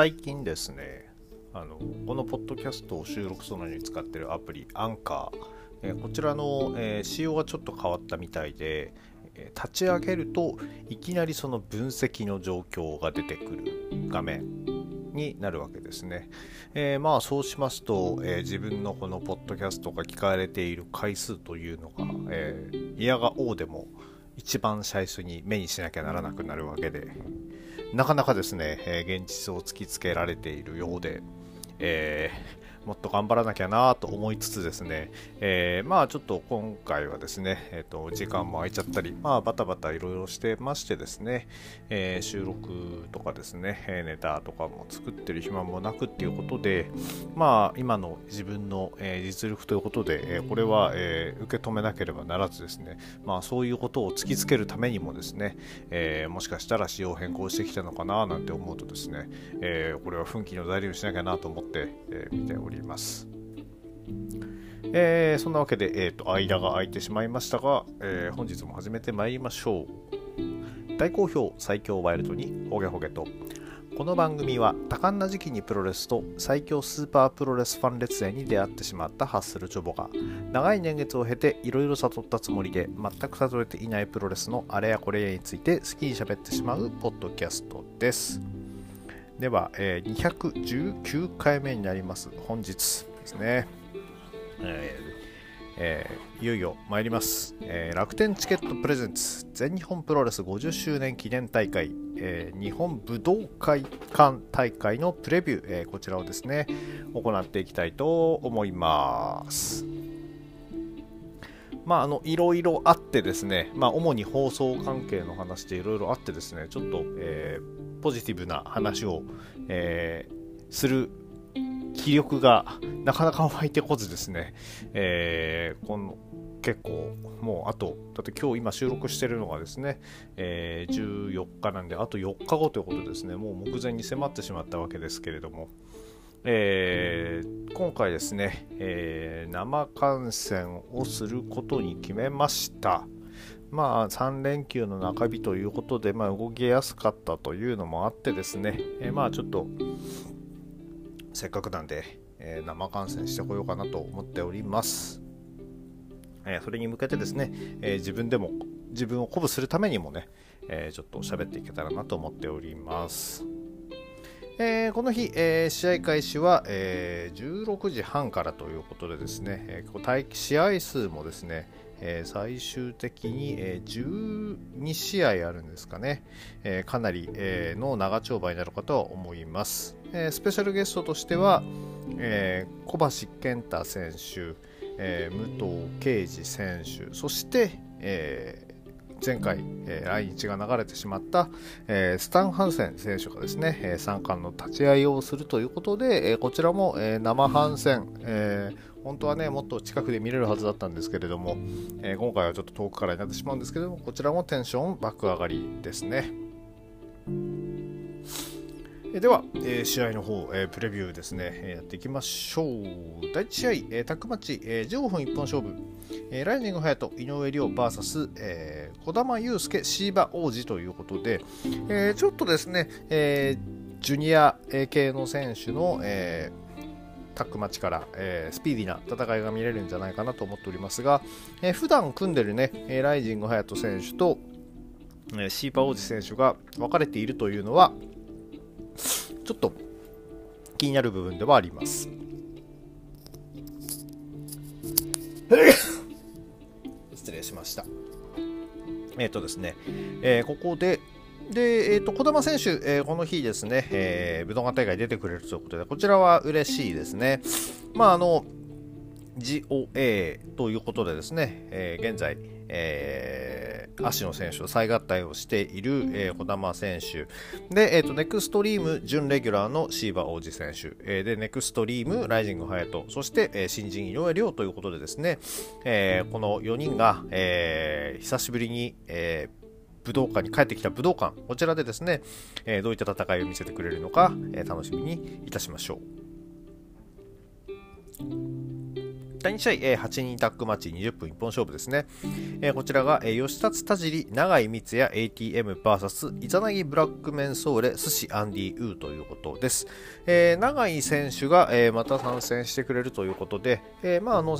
最近ですねあのこのポッドキャストを収録するのに使ってるアプリアンカー、えー、こちらの、えー、仕様がちょっと変わったみたいで、え立ち上げるといきなりその分析の状況が出てくる画面になるわけですね。えー、まあそうしますと、えー、自分のこのポッドキャストが聞かれている回数というのが、えー、嫌が王でも一番最初に目にしなきゃならなくなるわけで、なかなかですね、えー、現実を突きつけられているようで、えー、もっと頑張らなきゃなと思いつつですね、えー、まあちょっと今回はですね、えー、と時間も空いちゃったり、まあバタバタいろいろしてましてですね、えー、収録とかですね、ネタとかも作ってる暇もなくっていうことで、まあ今の自分の、え実力ということで、えこれは、え受け止めなければならずですね、まあそういうことを突きつけるためにもですね、えもしかしたら仕様変更してきたのかななんて思うとですね、えこれは奮起の材料にしなきゃなと思って、え見ております。えー、そんなわけで、えーと、間が空いてしまいましたが、えー、本日も始めてまいりましょう。大好評最強ワイルドにホゲホゲと。この番組は多感な時期にプロレスと最強スーパープロレスファン列伝に出会ってしまったハッスルチョボが長い年月を経ていろいろ悟ったつもりで全く悟れていないプロレスのあれやこれやについて好きに喋ってしまうポッドキャストです。では、えー、219回目になります。本日ですね。えーえー、いよいよ参ります、えー、楽天チケットプレゼンツ全日本プロレス50周年記念大会、えー、日本武道会館大会のプレビュー、えこちらをですね行っていきたいと思います。まあ、あのいろいろあってですね、まあ、主に放送関係の話でいろいろあってですねちょっと、えー、ポジティブな話を、えー、する気力がなかなか湧いてこずですね、えー、この結構もうあとだって今日今収録してるのがですね、えー、14日なんであと4日後ということですね。もう目前に迫ってしまったわけですけれども、えー、今回ですね、えー、生観戦をすることに決めました。まあ、3連休の中日ということで、まあ、動きやすかったというのもあってですね、えー、まあちょっとせっかくなんで、え、生観戦してこようかなと思っております。え、それに向けてですね、え自分でも自分を鼓舞するためにもね、えちょっと喋っていけたらなと思っております。えー、この日、えー、試合開始は、えー、16時半からということでですね、えー、試合数もですね、え最終的に、え12試合あるんですかね、えかなり、えの長丁場になるかとは思います、えスペシャルゲストとしては、え小橋健太選手、え武藤敬司選手そして、え前回、えー、来日が流れてしまった、えー、スタン・ハンセン選手がですね、えー、冠の立ち会いをするということで、えー、こちらも、え、生反戦、えー、本当はね、もっと近くで見れるはずだったんですけれども、え、今回はちょっと遠くからになってしまうんですけれども、こちらもテンション爆上がりですね。では、えー、試合の方、えー、プレビューですね、えー、やっていきましょう。第1試合、えー、タックマッチ、えー、15分一本勝負、えー、ライジング隼人、井上涼 VS、えー、児玉悠介、シーバ王子ということで、えー、ちょっとですね、えー、ジュニア系の選手の、えー、タックマッチから、えー、スピーディーな戦いが見れるんじゃないかなと思っておりますが、えー、普段組んでるね、えライジング隼人選手と、えー、シーパー王子選手が分かれているというのは、ちょっと気になる部分ではあります。失礼しました。えっ、ー、とですね、えー、ここで、で、えっ、ー、と、児玉選手、えー、この日ですね、えー、武道館大会出てくれるということで、こちらは嬉しいですね。まあ、あの、GOA ということでですね、えー、現在、えー、足野選手と再合体をしている、えー、児玉選手。で、えーと、ネクストリーム準レギュラーのシーバー王子選手、えー、でネクストリームライジング隼人そして、えー、新人井上亮ということでですね、えー、この4人が、えー、久しぶりに、えー武道館に帰ってきた武道館、こちらでですね、えー、どういった戦いを見せてくれるのか、えー、楽しみにいたしましょう。第2試合、えー、8人タッグマッチ20分一本勝負ですね。えー、こちらが、えー、吉達田尻、長井光也 ATMVS イザナギブラックメンソーレ、寿司アンディ・ウーということです。えー、長井選手が、えー、また参戦してくれるということで、えー、まあ、あの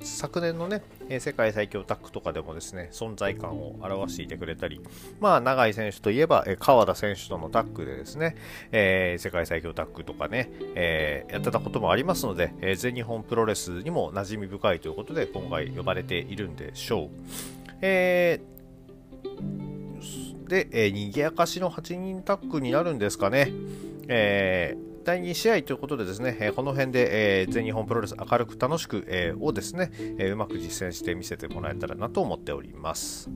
昨年のね、え世界最強タッグとかでもですね、存在感を表していてくれたり、まあ、長井選手といえば、えー、川田選手とのタッグでですね、えー、世界最強タッグとかね、え、やってたこともありますので、え、全日本プロレスにも馴染み深いということで、今回呼ばれているんでしょう。え、で、えー、賑やかしの8人タッグになるんですかね。えー第2試合ということでですね、えこの辺で、え全日本プロレス明るく楽しく、えをですね、えうまく実践して見せてもらえたらなと思っております。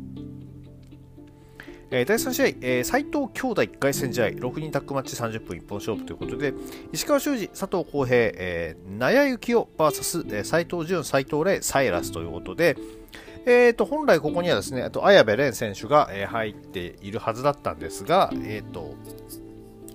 え第3試合、えー、斉藤兄弟1回戦試合、6人タッグマッチ30分一本勝負ということで、石川修司、佐藤浩平、えー、納谷幸雄 VS、えー、斉藤潤、斉藤麗、サイラスということで、えーと、本来ここにはですね、あと綾部蓮選手が、えー、入っているはずだったんですが、えっ、ー、と、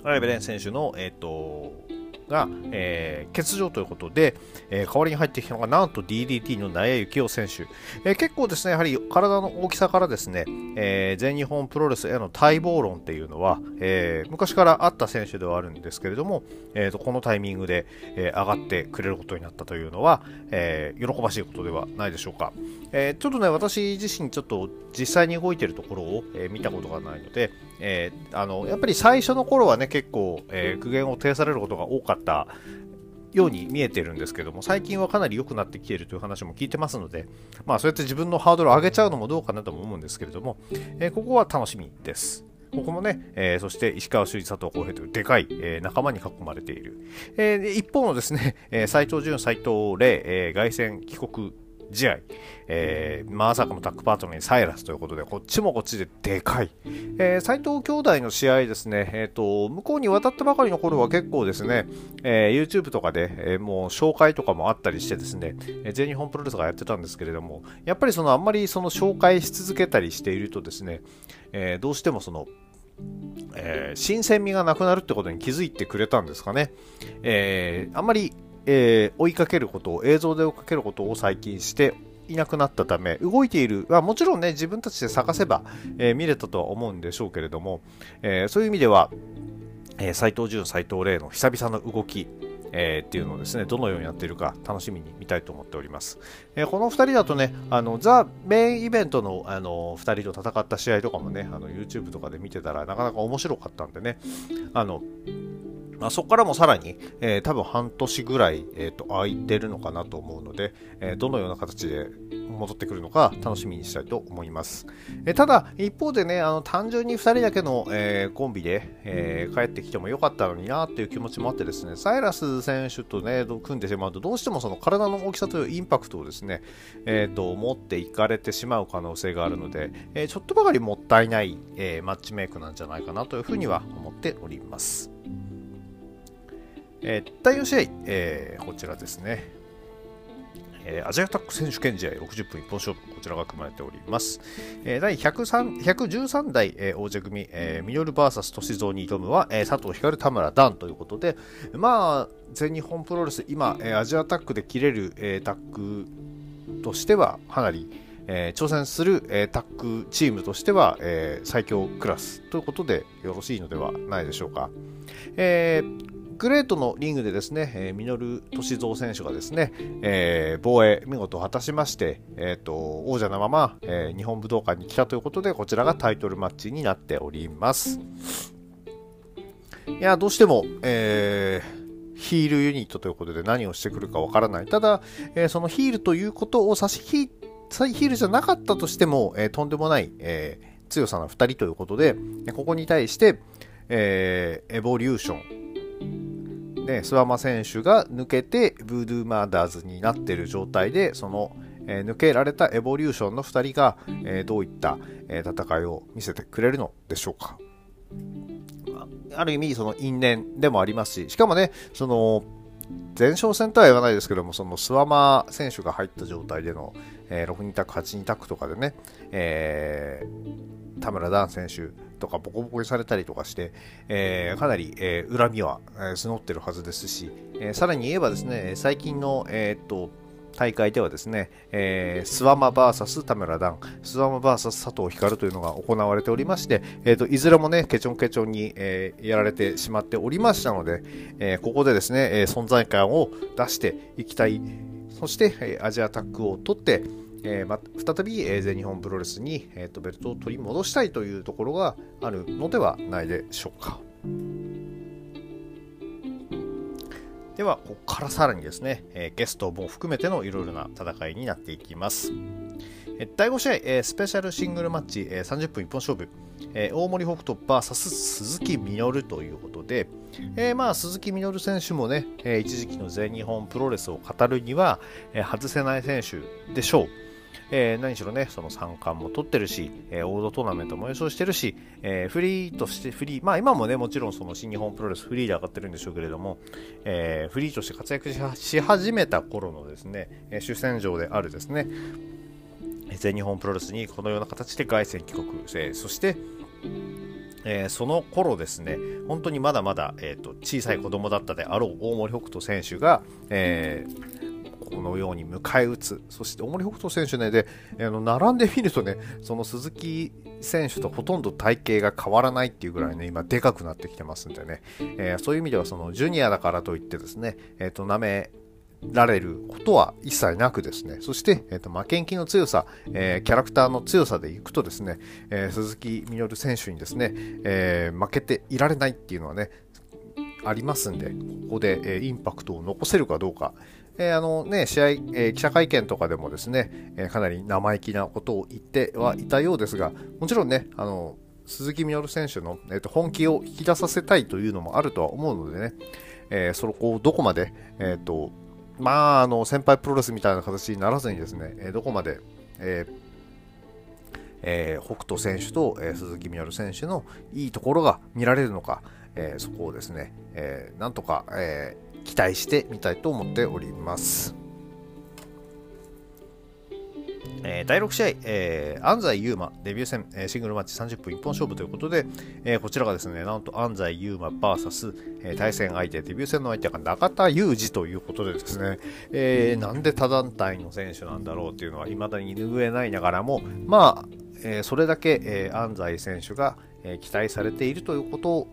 綾部蓮選手の、えっ、ー、と、が、えー、欠場ということで、えー、代わりに入ってきたのがなんと DDT の納谷幸雄選手、えー、結構ですね、やはり体の大きさからですね、え全日本プロレスへの待望論っていうのは、え昔からあった選手ではあるんですけれども、えーと、このタイミングで、え上がってくれることになったというのは、え喜ばしいことではないでしょうか。えちょっとね、私自身ちょっと実際に動いてるところを、え見たことがないので、えあのやっぱり最初の頃はね、結構、え苦言を呈されることが多かったように見えてるんですけども、最近はかなり良くなってきているという話も聞いてますので、まあそうやって自分のハードルを上げちゃうのもどうかなとも思うんですけれども、えー、ここは楽しみです。ここもね、えー、そして石川修司佐藤浩平というでかい、えー、仲間に囲まれている。えー、一方のですね、えー、斉藤潤、斉藤麗、えー、凱旋帰国試合、えー、まさかのタッグパートナーにサイラスということで、こっちもこっちででかい。えー、斉藤兄弟の試合ですね、えっ、ー、と、向こうに渡ったばかりの頃は結構ですね、えー、YouTube とかで、えー、もう紹介とかもあったりしてですね、え、全日本プロレスがやってたんですけれども、やっぱりそのあんまりその紹介し続けたりしているとですね、えー、どうしてもその、えー、新鮮味がなくなるってことに気づいてくれたんですかね。えー、あんまりえー、追いかけることを、映像で追いかけることを最近していなくなったため、動いている、あもちろんね、自分たちで探せば、えー、見れたとは思うんでしょうけれども、えー、そういう意味では、えー、斉藤潤、斉藤麗の久々の動き、えー、っていうのをですね、どのようにやっているか楽しみに見たいと思っております。えー、この2人だとね、あの、ザ・メインイベントのあの2人と戦った試合とかもね、YouTube とかで見てたらなかなか面白かったんでね、あの、まあ、そこからもさらに、えー、多分半年ぐらい、えーと、空いてるのかなと思うので、えー、どのような形で戻ってくるのか楽しみにしたいと思います。えー、ただ、一方でね、あの単純に2人だけの、え、コンビで、え、帰ってきてもよかったのになっていう気持ちもあってですね、サイラス選手とね、組んでしまうと、どうしてもその体の大きさというインパクトをですね、えーと、持っていかれてしまう可能性があるので、え、ちょっとばかりもったいない、え、マッチメイクなんじゃないかなというふうには思っております。えー、第4試合、えー、こちらですね、えー、アジアタック選手権試合60分一本勝負、こちらが組まれております。えー、第113代、えー、王者組、えー、ミノル VS 歳三に挑むは、えー、佐藤光、田村ダンということで、まあ、全日本プロレス、今、えー、アジアタックで切れる、えー、タッグとしては、かなり、えー、挑戦する、えー、タッグチームとしては、えー、最強クラスということでよろしいのではないでしょうか。えーグレートのリングでですね、えー、ミノル・トシゾウ選手がですね、えー、防衛見事果たしまして、えーと、王者のまま、えー、日本武道館に来たということで、こちらがタイトルマッチになっております。いや、どうしても、えー、ヒールユニットということで何をしてくるかわからない。ただ、えー、そのヒールということを差し引いヒールじゃなかったとしても、えー、とんでもない、えー、強さの2人ということで、ここに対して、え、エボリューション、ね、諏訪間選手が抜けて、ブードゥーマーダーズになっている状態で、その、えー、抜けられたエボリューションの2人が、えー、どういった、えー、戦いを見せてくれるのでしょうか。ある意味、その因縁でもありますし、しかもね、その、前哨戦とは言わないですけども、その諏訪間選手が入った状態での、えー、6人タック、8人タックとかでね、えー、田村ダン選手とかボコボコにされたりとかして、えー、かなり、えー、恨みは、えー、募ってるはずですし、えー、さらに言えばですね、最近の、えー、っと、大会ではですね、えー、スワマ VS 田村段、スワマ VS 佐藤光というのが行われておりまして、えーと、いずれもね、ケチョンケチョンに、えー、やられてしまっておりましたので、えー、ここでですね、えー、存在感を出していきたい、そして、え、アジアタックを取って、えーま、再び、えー、全日本プロレスに、えーとベルトを取り戻したいというところがあるのではないでしょうか。では、ここからさらにですね、えゲストも含めてのいろいろな戦いになっていきます。え第5試合、えスペシャルシングルマッチ、え30分一本勝負、え大森北斗 VS 鈴木みのるということで、えー、まあ鈴木みのる選手もね、え一時期の全日本プロレスを語るには、え外せない選手でしょう。えー、何しろね、その三冠も取ってるし、えー、オードトーナメントも優勝してるし、えー、フリーとしてフリー、まあ今もね、もちろんその新日本プロレスフリーで上がってるんでしょうけれども、えー、フリーとして活躍し始めた頃のですね、え主戦場であるですね、全日本プロレスにこのような形で凱旋帰国、えー、そして、えー、その頃ですね、本当にまだまだ、えーと、小さい子供だったであろう大森北斗選手が、えーのように迎え撃つ、そして大森北斗選手ね、で、あの並んでみるとね、その鈴木選手とほとんど体型が変わらないっていうぐらいね、今、でかくなってきてますんでね、えー、そういう意味では、そのジュニアだからといってですね、えっ、ー、と、舐められることは一切なくですね、そして、えっ、ー、と、負けん気の強さ、えー、キャラクターの強さでいくとですね、えー、鈴木みのる選手にですね、え負けていられないっていうのはね、ありますんで、ここで、えインパクトを残せるかどうか、えー、あのね、試合、えー、記者会見とかでもですね、えー、かなり生意気なことを言ってはいたようですが、もちろんね、あの、鈴木みのる選手の、えーと、本気を引き出させたいというのもあるとは思うのでね、えー、そこをどこまで、えっ、と、まあ、あの、先輩プロレスみたいな形にならずにですね、えどこまで、ええー、北斗選手と、えー、鈴木みのる選手のいいところが見られるのか、えー、そこをですね、えなんとか、え期待してみたいと思っております。えー、第6試合、えー、安西優真デビュー戦、えー、シングルマッチ30分一本勝負ということで、えー、こちらがですね、なんと安西優真 VS、えー、対戦相手、デビュー戦の相手が中田裕二ということでですね、えー、なんで他団体の選手なんだろうっていうのは未だに拭えないながらも、まあ、えー、それだけ、えー、安西選手が、え、期待されているということ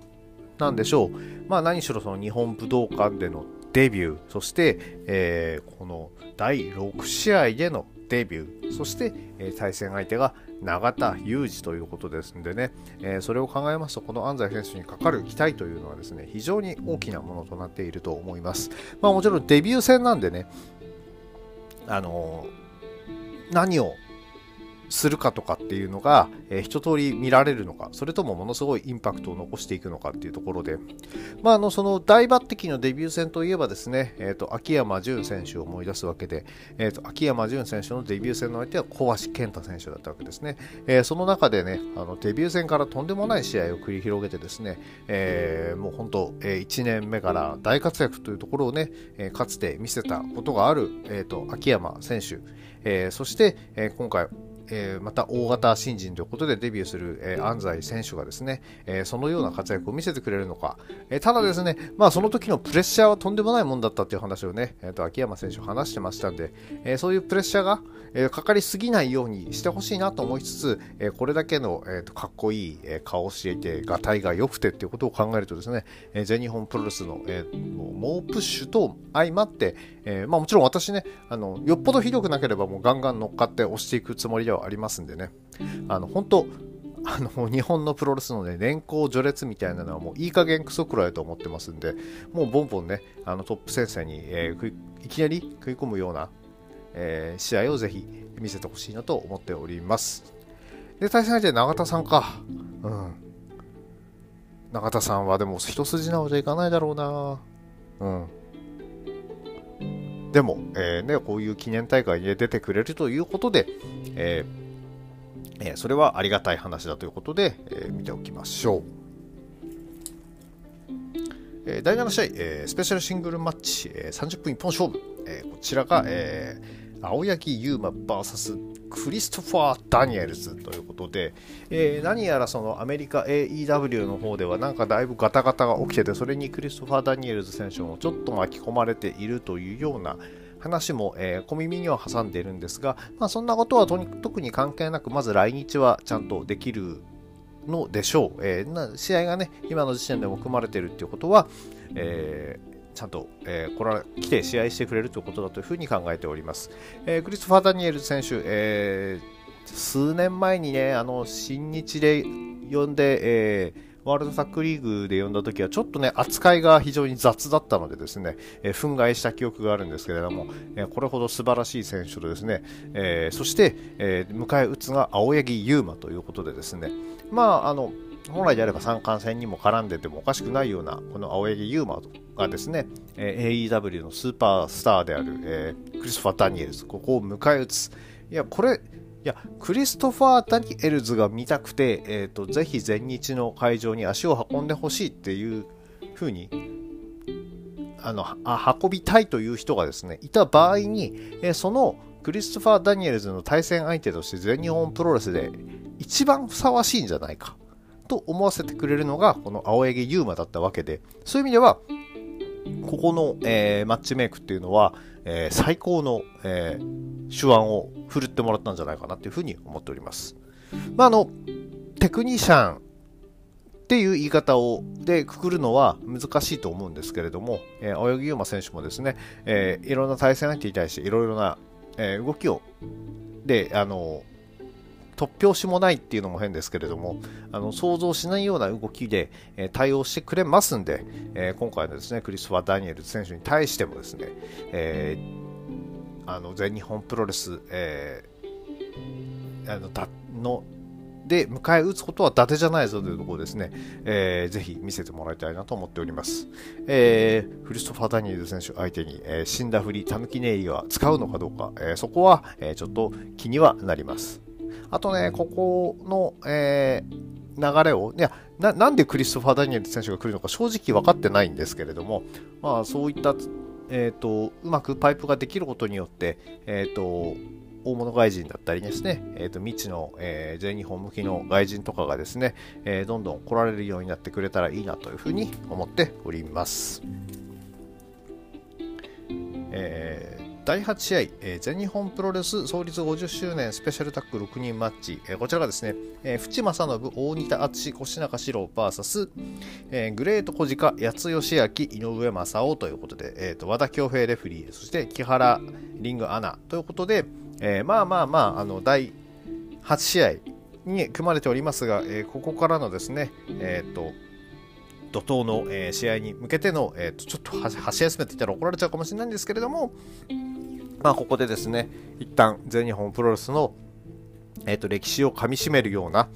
なんでしょう。まあ何しろその日本武道館でのデビュー、そして、えー、この第6試合でのデビュー、そして、えー、対戦相手が永田裕二ということですのでね、えー、それを考えますと、この安西選手にかかる期待というのはですね、非常に大きなものとなっていると思います。まあもちろんデビュー戦なんでね、あの何をするかとかっていうのが、えー、一通り見られるのか、それともものすごいインパクトを残していくのかっていうところで、まあ、あの、その大抜擢のデビュー戦といえばですね、え、ー、と、秋山純選手を思い出すわけで、え、ー、と、秋山純選手のデビュー戦の相手は小橋健太選手だったわけですね。えー、その中でね、あの、デビュー戦からとんでもない試合を繰り広げてですね、えー、もう本当、えー、1年目から大活躍というところをね、えー、かつて見せたことがある、えっ、ー、と、秋山選手、えー、そして、えー、今回、えー、また大型新人ということでデビューする、えー、安西選手がですね、えー、そのような活躍を見せてくれるのか、えただですね、まあその時のプレッシャーはとんでもないもんだったっていう話をね、えー、と秋山選手話してましたんで、えそういうプレッシャーが、えかかりすぎないようにしてほしいなと思いつつ、えこれだけの、えー、とかっこいい、え顔をしていて、がたいが良くてっていうことを考えるとですね、え全日本プロレスの、え猛プッシュと相まって、えまあもちろん私ね、あの、よっぽどひどくなければもうガンガン乗っかって押していくつもりではありますんでね、あの、本当あの、日本のプロレスのね、年功序列みたいなのはもういい加減クソくらいと思ってますんで、もうボンボンね、あのトップ先生に、えー、いきなり食い込むような、えー、試合をぜひ見せてほしいなと思っております。で、対戦相手永田さんか。うん。永田さんはでも一筋縄じゃいかないだろうな。うん。でも、えー、ね、こういう記念大会に出てくれるということで、えーえー、それはありがたい話だということで、え見ておきましょう。え第7試合、えスペシャルシングルマッチ、え30分一本勝負、えこちらが、え青柳優馬 VS クリストファー・ダニエルズということで、えー、何やらそのアメリカ AEW の方ではなんかだいぶガタガタが起きててそれにクリストファー・ダニエルズ選手もちょっと巻き込まれているというような話も、えー、小耳には挟んでいるんですが、まあ、そんなことは特に関係なく、まず来日はちゃんとできるのでしょう。えー、な試合がね、今の時点でも組まれているということは、えーちゃんと、えー、これは来て試合してくれるということだというふうに考えております。えー、クリストファー・ダニエル選手、えー、数年前にね、あの新日で呼んで、えーワールドタックリーグで呼んだ時はちょっとね、扱いが非常に雑だったのでですね、えー、憤慨した記憶があるんですけれども、えー、これほど素晴らしい選手とですね、えー、そして、え迎え撃つが青柳優馬ということでですね、まあ、あの、本来であれば三冠戦にも絡んでてもおかしくないような、この青柳優馬がですね、えー AEW のスーパースターである、えクリストファー・ダニエルズ、ここを迎え撃つ。いや、これ、いや、クリストファー・ダニエルズが見たくて、えーと、ぜひ全日の会場に足を運んでほしいっていうふうにあのあ運びたいという人がですねいた場合に、えー、そのクリストファー・ダニエルズの対戦相手として全日本プロレスで一番ふさわしいんじゃないかと思わせてくれるのがこの青柳優馬だったわけでそういう意味ではここの、えー、マッチメイクっていうのは、えー、最高の、えー、手腕を振るってもらったんじゃないかなというふうに思っております。まあ、あの、テクニシャンっていう言い方をでくくるのは難しいと思うんですけれども、えー、青柳優馬選手もですね、えー、いろんな対戦相手に対していろいろな、えー、動きをで、あの突拍子もないっていうのも変ですけれども、あの想像しないような動きで、え対応してくれますんで、え今回のですねクリストファー・ダニエル選手に対してもですね、え、あの全日本プロレス、え、あのだので迎え撃つことは伊達じゃないぞというところですね、えー、ぜひ見せてもらいたいなと思っております。えー、クリストファー・ダニエル選手相手に、えー、死んだふり、たぬきネイリは使うのかどうか、えー、そこは、え、ちょっと気にはなります。あとね、ここの、えー、流れを、いやな、なんでクリストファー・ダニエル選手が来るのか正直分かってないんですけれども、まあ、そういった、えーと、うまくパイプができることによって、えーと、大物外人だったりですね、えーと、未知の、えー、全日本向きの外人とかがですね、えー、どんどん来られるようになってくれたらいいなというふうに思っております。えー第8試合、全日本プロレス創立50周年スペシャルタッグ6人マッチ、こちらがですね、淵正信、大仁田敦、越中史郎 VS、グレート小鹿、八津義明、井上正雄ということで、和田恭平レフリー、そして木原リングアナということで、まあまあまあ、あの第8試合に組まれておりますが、ここからのですね、えっ、と、怒涛の、試合に向けての、えーと、ちょっと箸休めって言ったら怒られちゃうかもしれないんですけれども、まあ、ここでですね、一旦全日本プロレスの、えーと、歴史をかみしめるような、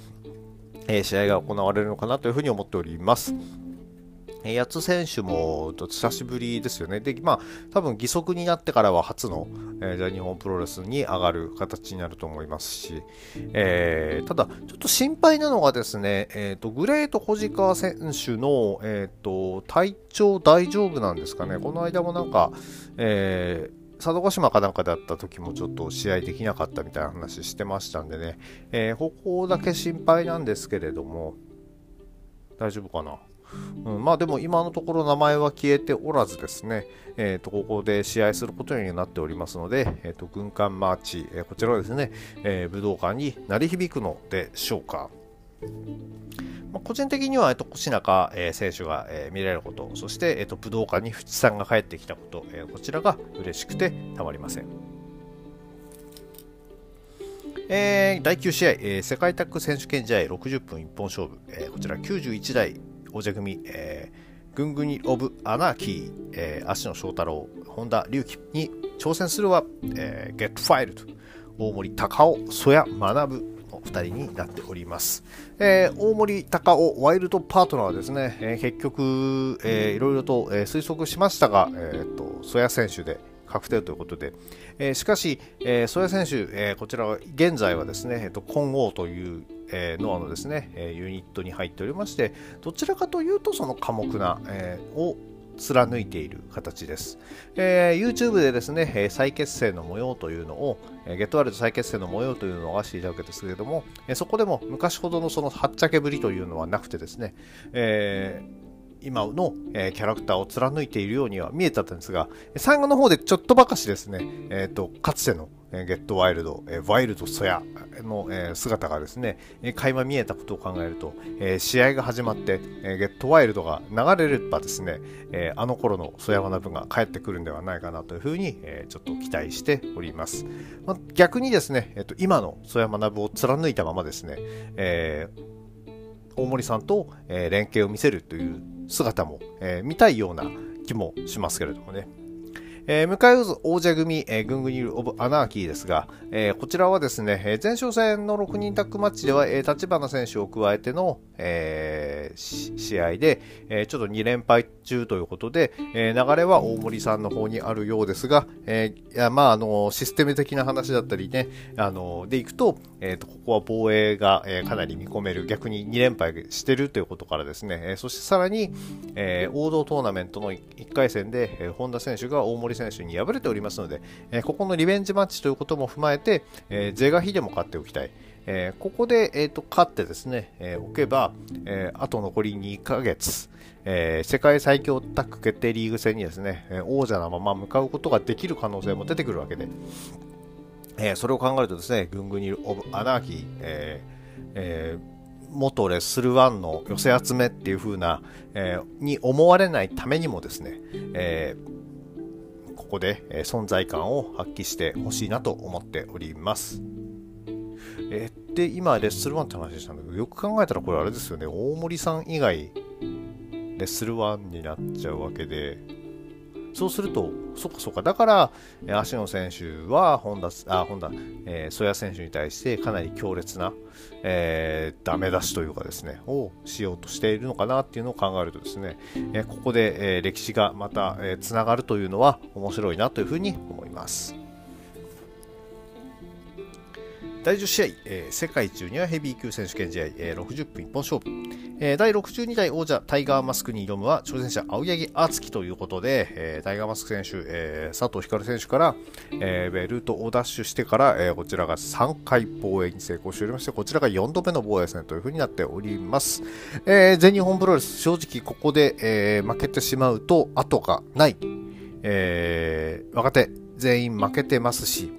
えー、試合が行われるのかなというふうに思っております。え八津選手も久しぶりですよね。で、まあ、多分義足になってからは初の、えー、全日本プロレスに上がる形になると思いますし、えー、ただ、ちょっと心配なのがですね、えーと、グレート小鹿選手の、えーと、体調大丈夫なんですかね。この間もなんか、えー佐渡島かなんかだった時もちょっと試合できなかったみたいな話してましたんでね、えー、ここだけ心配なんですけれども、大丈夫かな？うん、まあでも今のところ名前は消えておらずですね、えー、とここで試合することになっておりますので、えー、と軍艦マーチ、えー、こちらはですね、えー、武道館に鳴り響くのでしょうか。まあ、個人的には、えっと、越中、えー、選手が、えー、見られること、そして、えっと、武道館に淵さんが帰ってきたこと、えー、こちらが嬉しくてたまりません。えー、第9試合、えー、世界タッグ選手権試合60分一本勝負、えー、こちら91代王者組、えー、ぐんぐにオブ・アナーキー、えー、足野翔太郎、本田隆起に挑戦するは、えー、ゲットファイルと、大森隆夫、曽谷学人になっております。えー、大森隆夫ワイルドパートナーはですね、えー、結局、えー、いろいろと、えー、推測しましたが、えーと、曽谷選手で確定ということで、えー、しかし、えー、曽谷選手、えー、こちらは現在はですね、えーと、混合というえー、ノアのですね、えユニットに入っておりまして、どちらかというとその寡黙な、えー、を貫いている形です。えー、YouTube でですね、え、再結成の模様というのを、え、ゲットワールド再結成の模様というのを流していたわけですけれども、え、そこでも昔ほどのそのはっちゃけぶりというのはなくてですね、えー今の、え、キャラクターを貫いているようには見えたんですが、最後の方でちょっとばかしですね、えっ、ー、と、かつての、えゲットワイルド、えワイルドソヤの、え姿がですね、え垣間見えたことを考えると、え試合が始まって、えゲットワイルドが流れればですね、えあの頃のソヤ学が帰ってくるんではないかなというふうに、えちょっと期待しております。ま、逆にですね、えっ、と、今のソヤ学を貫いたままですね、え大森さんと、え連携を見せるという姿も、え見たいような気もしますけれどもね。えー、迎え撃つ王者組、えー、グングニル・オブ・アナーキーですが、えー、こちらはですね、えー、前哨戦の6人タッグマッチでは、えー、立花選手を加えての、えー、試合で、えー、ちょっと2連敗中ということで、えー、流れは大森さんの方にあるようですが、えー、いやまあ、あの、システム的な話だったりね、あの、でいくと、えっ、ー、と、ここは防衛が、えー、かなり見込める、逆に2連敗してるということからですね、えー、そしてさらに、えー、王道トーナメントの1回戦で、えー、本田選手が大森選手に敗れておりますので、え、ここのリベンジマッチということも踏まえて、え、是が非でも勝っておきたい。え、ここで、えーと、勝ってですね、えー、おけば、えー、あと残り2ヶ月、えー、世界最強タッグ決定リーグ戦にですね、え王者のまま向かうことができる可能性も出てくるわけで、えそれを考えるとですね、グングニル・オブ・アナーキー、ええー、元レッスル1の寄せ集めっていう風な、え、に思われないためにもですね、えー、ここで、え存在感を発揮してほしいなと思っております。えー、で、今、レッスル1って話したんだけど、よく考えたらこれあれですよね、大森さん以外、レッスル1になっちゃうわけで、そうすると、そっかそっか、だから、足野選手は本田、あ、本田、えー、曽谷選手に対してかなり強烈な、えー、ダメ出しというかですね、をしようとしているのかなっていうのを考えるとですね、えー、ここで、えー、歴史がまた、えー、つながるというのは面白いなというふうに思います。第10試合、えー、世界ジュニアヘビー級選手権試合、えー、60分一本勝負、えー、第62代王者タイガーマスクに挑むは挑戦者青柳敦樹ということで、えー、タイガーマスク選手、えー、佐藤光選手から、えー、ベルトをダッシュしてから、えー、こちらが3回防衛に成功しておりましてこちらが4度目の防衛戦というふうになっております、えー、全日本プロレス正直ここで、えー、負けてしまうと後がない、えー、若手全員負けてますし、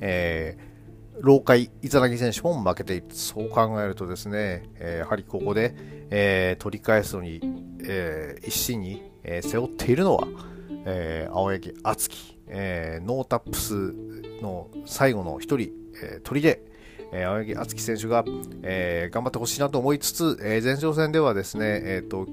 えー老海、伊沢選手も負けている。そう考えるとですね、えー、やはりここで、えー、取り返すのに、えー、一心に、え背負っているのは、え青柳敦樹、えノータップスの最後の一人、え鳥で、え青柳敦樹選手が、え頑張ってほしいなと思いつつ、え前哨戦ではですね、えっ、と、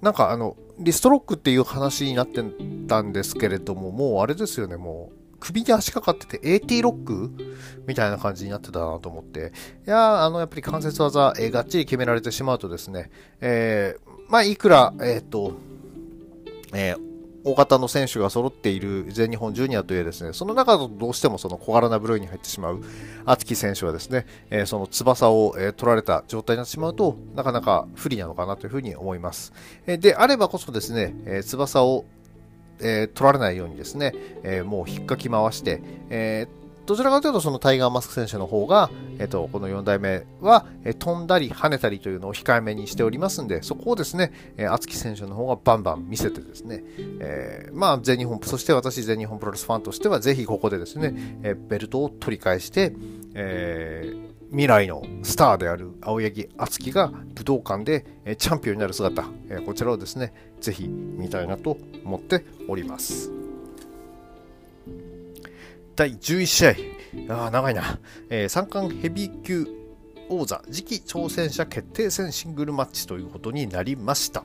なんかあの、リストロックっていう話になってたんですけれども、もうあれですよね、もう、首に足かかってて AT ロック？みたいな感じになってたなと思って。いやあの、やっぱり関節技、えー、がっちり決められてしまうとですね、えー、まあ、いくら、えっ、ー、と、えー、大型の選手が揃っている全日本ジュニアというですね、その中だとどうしてもその小柄な部類に入ってしまう厚木選手はですね、えー、その翼を、えー、取られた状態になってしまうと、なかなか不利なのかなというふうに思います。えー、であればこそですね、え、翼をえー、取られないようにですね、えー、もう引っかき回して、えーどちらかというと、そのタイガーマスク選手の方が、えっ、と、この4代目は、え飛んだり跳ねたりというのを控えめにしておりますんで、そこをですね、えー、厚木選手の方がバンバン見せてですね、えー、まあ、全日本、そして私、全日本プロレスファンとしては、ぜひここでですね、えー、ベルトを取り返して、えー、未来のスターである青柳敦樹が武道館でチャンピオンになる姿、こちらをですね、ぜひ見たいなと思っております。第11試合、あ長いな、えー、三冠ヘビー級王座次期挑戦者決定戦シングルマッチということになりました。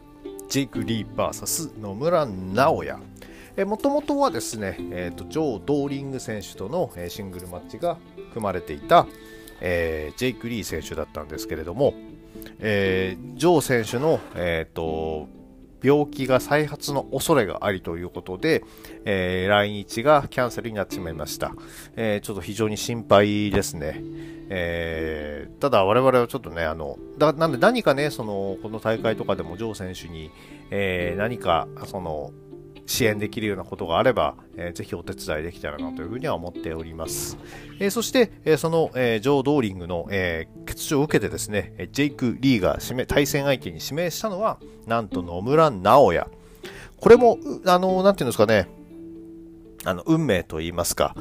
ジェイク・リー VS 野村直哉。もともとはですね、えーと、ジョー・ドーリング選手との、えー、シングルマッチが組まれていた、えー、ジェイク・リー選手だったんですけれども、えー、ジョー選手の、えーと、病気が再発の恐れがありということで、えー、来日がキャンセルになってしまいました。えー、ちょっと非常に心配ですね。えー、ただ我々はちょっとね、あの、だなんで何かね、その、この大会とかでもジョー選手に、え、何か、その、支援できるようなことがあれば、えー、ぜひお手伝いできたらなというふうには思っております。えー、そして、えー、その、えー、ジョー・ドーリングの、えー、欠場を受けてですね、ジェイク・リーが指名対戦相手に指名したのは、なんと野村直哉。これも、あの、なんていうんですかね、あの、運命と言いますか、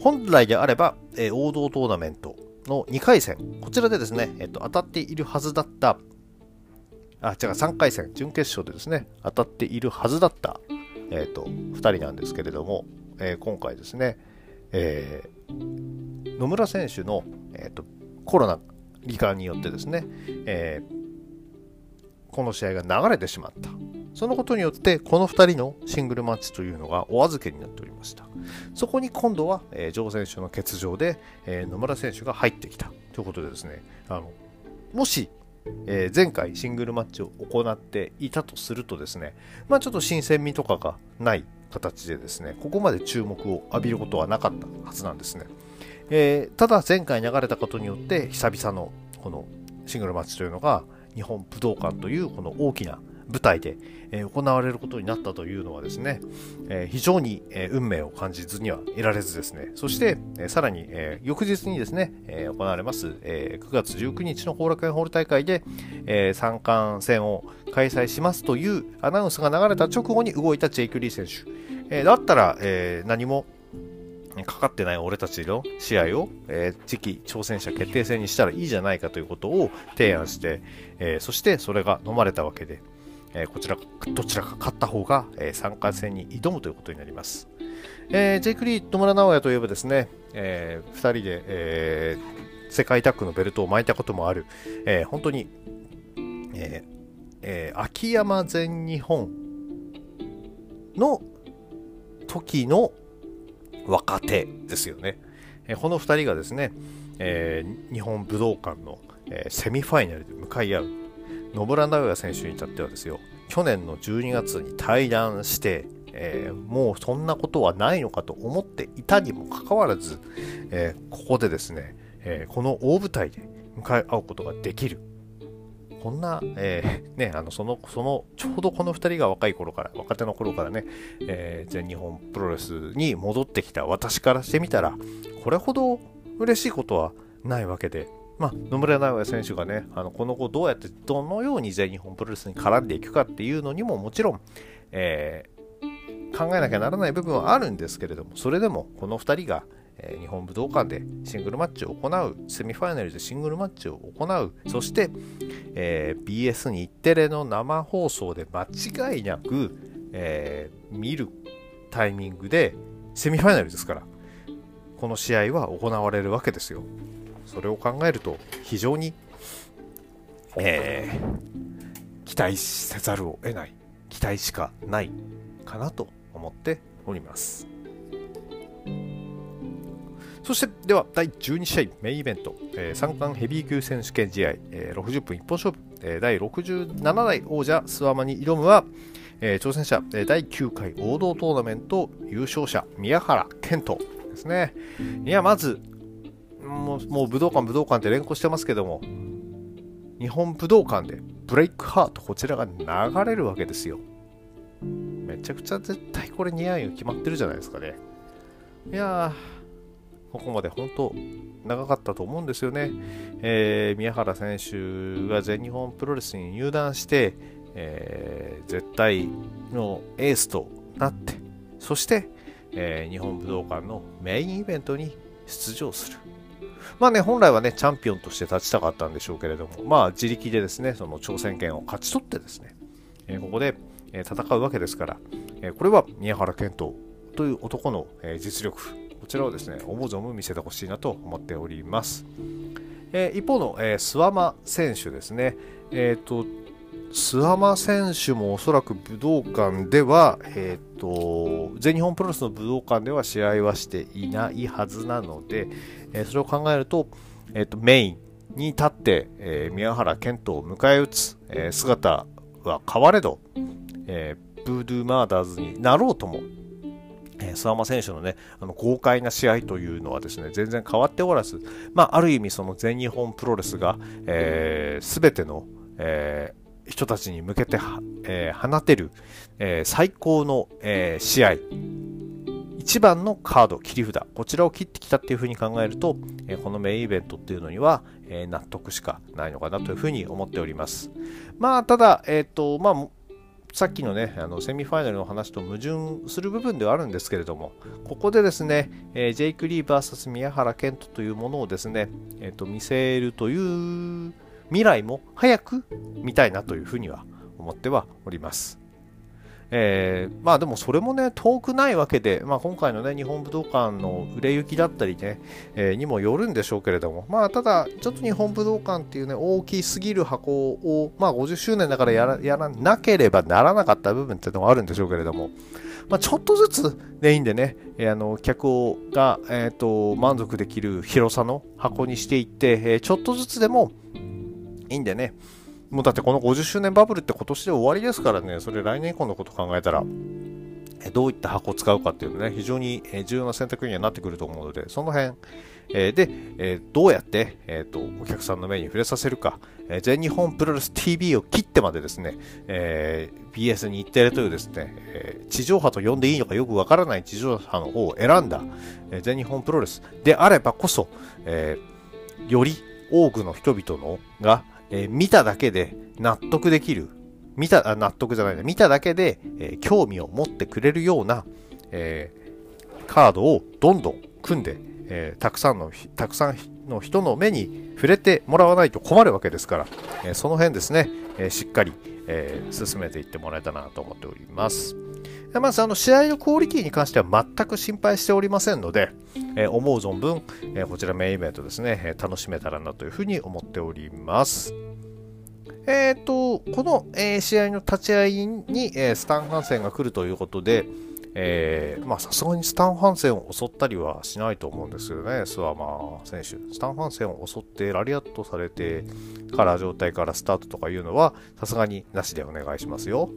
本来であれば、えー、王道トーナメントの2回戦、こちらでですね、えっと、当たっているはずだった、あ、違う、3回戦、準決勝でですね、当たっているはずだった、え、ー、と、2人なんですけれども、えー、今回ですね、えー、野村選手の、えーと、コロナ罹患によってですね、えこの試合が流れてしまった。そのことによって、この2人のシングルマッチというのがお預けになっておりました。そこに今度は、えー、ジョー選手の欠場で、えー、野村選手が入ってきたということでですね、あのもしえー、前回シングルマッチを行っていたとするとですね、まあ、ちょっと新鮮味とかがない形でですね、ここまで注目を浴びることはなかったはずなんですね。えー、ただ前回流れたことによって久々のこのシングルマッチというのが日本武道館というこの大きな舞台で、え行われることになったというのはですね、え非常に、え運命を感じずにはいられずですね、そして、えさらに、え翌日にですね、え行われます、え9月19日の後楽園ホール大会で、え三冠戦を開催しますというアナウンスが流れた直後に動いたジェイク・リー選手。えだったら、え何もかかってない俺たちの試合を、えー、次期挑戦者決定戦にしたらいいじゃないかということを提案して、えー、そしてそれが飲まれたわけで、えこちら、どちらか勝った方が、え3回戦に挑むということになります。えー、ジェイク・リー、野村直哉といえばですね、えー、2人で、えー、世界タッグのベルトを巻いたこともある、えー、本当に、えーえー、秋山全日本の時の若手ですよね。えー、この2人がですね、えー、日本武道館の、えー、セミファイナルで向かい合う。野村直哉選手に至ってはですよ、去年の12月に対談して、えー、もうそんなことはないのかと思っていたにもかかわらず、えー、ここでですね、えー、この大舞台で向かい合うことができる。こんな、え、ね、あの、その、その、ちょうどこの2人が若い頃から、若手の頃からね、え、全日本プロレスに戻ってきた私からしてみたら、これほど嬉しいことはないわけで、まあ、野村直哉選手がね、あのこの後どうやってどのように全日本プロレスに絡んでいくかっていうのにももちろん、えー、考えなきゃならない部分はあるんですけれども、それでもこの2人が、えー、日本武道館でシングルマッチを行う、セミファイナルでシングルマッチを行う、そして、えー、BS 日テレの生放送で間違いなく、え、見るタイミングでセミファイナルですから、この試合は行われるわけですよ。それを考えると非常に、えー、期待せざるを得ない期待しかないかなと思っております。そしてでは第12試合メインイベント、えー、三冠ヘビー級選手権試合、えー、60分一本勝負、えー、第67代王者スワマに挑むは、えー、挑戦者、えー、第9回王道トーナメント優勝者宮原健人ですね。いやまずもうもう武道館、武道館って連呼してますけども、日本武道館でブレイクハート、こちらが流れるわけですよ。めちゃくちゃ絶対これ似合うよ決まってるじゃないですかね。いやー、ここまで本当長かったと思うんですよね。えー、宮原選手が全日本プロレスに入団して、えー、絶対のエースとなって、そして、えー、日本武道館のメインイベントに出場する。まあね、本来はね、チャンピオンとして立ちたかったんでしょうけれども、まあ自力でですね、その挑戦権を勝ち取ってですね、え、ここで、え、戦うわけですから、え、これは宮原健人という男の、え実力、こちらをですね、思う存分見せてほしいなと思っております。え一方の、え諏訪間選手ですね、えっ、と、諏訪間選手もおそらく武道館では、えーと、全日本プロレスの武道館では試合はしていないはずなので、えー、それを考えると,、えーと、メインに立って、えー、宮原健人を迎え撃つ、えー、姿は変われど、え、ブードゥーマーダーズになろうとも、えー、諏訪間選手のね、あの豪快な試合というのはですね、全然変わっておらず、まあ、ある意味その全日本プロレスが、えー、全ての、えー人たちに向けて、えー、放てる、えー、最高の、えー、試合、一番のカード、切り札、こちらを切ってきたっていうふうに考えると、えこのメインイベントっていうのには、え納得しかないのかなというふうに思っております。まあ、ただ、えっ、と、まあ、さっきのね、あのセミファイナルの話と矛盾する部分ではあるんですけれども、ここでですね、えー、ジェイク・リー VS 宮原健人というものをですね、えーと見せるという未来も早く見たいなというふうには思ってはおります。えー、まあでもそれもね、遠くないわけで、まあ、今回のね、日本武道館の売れ行きだったりね、えー、にもよるんでしょうけれども、まあただ、ちょっと日本武道館っていうね、大きすぎる箱を、まあ50周年だからやらやらなければならなかった部分っていうのがあるんでしょうけれども、まあ、ちょっとずつでいいんでね、えー、あの客をが、えーと、満足できる広さの箱にしていって、え、ちょっとずつでもいいんでね、もうだってこの50周年バブルって今年で終わりですからね、それ来年以降のこと考えたら、どういった箱を使うかっていうのね、非常に重要な選択にはなってくると思うので、その辺、えー、で、えー、どうやって、えーと、お客さんの目に触れさせるか、えー、全日本プロレス TV を切ってまでですね、えー、BS に行っているというですね、えー、地上波と呼んでいいのかよくわからない。地上波の方を選んだ、えー、全日本プロレスであればこそ、えー、より多くの人々のが、えー、見ただけで納得できる、見た、納得じゃないね、見ただけで、えー、興味を持ってくれるような、えー、カードをどんどん組んで、えー、たくさんの、たくさんの人の目に触れてもらわないと困るわけですから、え、その辺ですね、え、しっかり、え、進めていってもらえたらなと思っております。でまずあの試合のクオリティに関しては全く心配しておりませんので、えー、思う存分、えー、こちらメインイベントですね、えー、楽しめたらなというふうに思っております。えっ、と、この、え試合の立ち会いに、えスタン・ハンセンが来るということで、えまさすがにスタン・ハンセンを襲ったりはしないと思うんですよね、スワマー選手。スタン・ハンセンを襲ってラリアットされてから状態からスタートとかいうのは、さすがになしでお願いしますよ。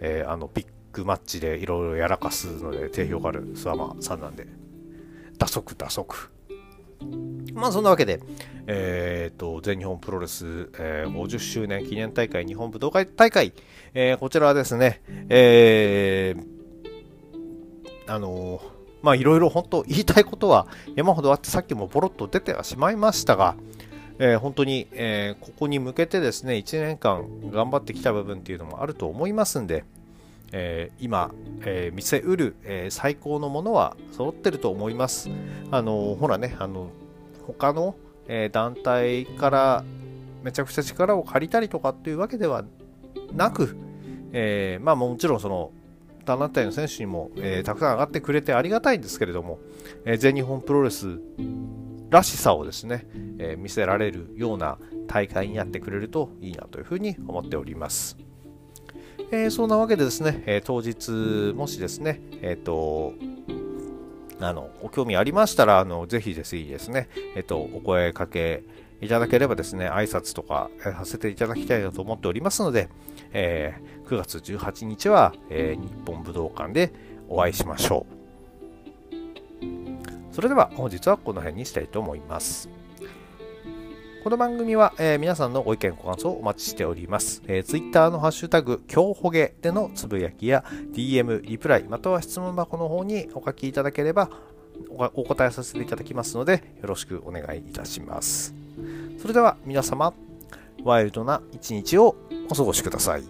えあの、ビッグマッチでいろいろやらかすので定評があるスワマさんなんで、打足打足。まあそんなわけで、えー、と、全日本プロレス、えー、50周年記念大会日本武道会大会、えー、こちらはですね、えー、あのー、まあいろいろ本当言いたいことは山ほどあってさっきもボロッと出てはしまいましたが、えー、本当に、えー、ここに向けてですね、1年間頑張ってきた部分っていうのもあると思いますんで、えー、今、えー、見せうる、えー、最高のものは揃ってると思います。あのほらね、あの他の、え団体からめちゃくちゃ力を借りたりとかっていうわけではなく、えまあもちろんその団体の選手にも、えたくさん上がってくれてありがたいんですけれども、え全日本プロレスらしさをですね、え見せられるような大会になってくれるといいなというふうに思っております。えー、そんなわけでですね、えー、当日、もしですね、えっ、ー、と、あの、ご興味ありましたら、あの、ぜひぜひですね、えっ、と、お声かけいただければですね、挨拶とかさせていただきたいなと思っておりますので、え9月18日は、え日本武道館でお会いしましょう。それでは本日はこの辺にしたいと思います。この番組は、えー、皆さんのご意見、ご感想をお待ちしております。えー、Twitter のハッシュタグ、今日ほげでのつぶやきや DM、リプライ、または質問箱の方にお書きいただければお答えさせていただきますので、よろしくお願いいたします。それでは皆様、ワイルドな一日をお過ごしください。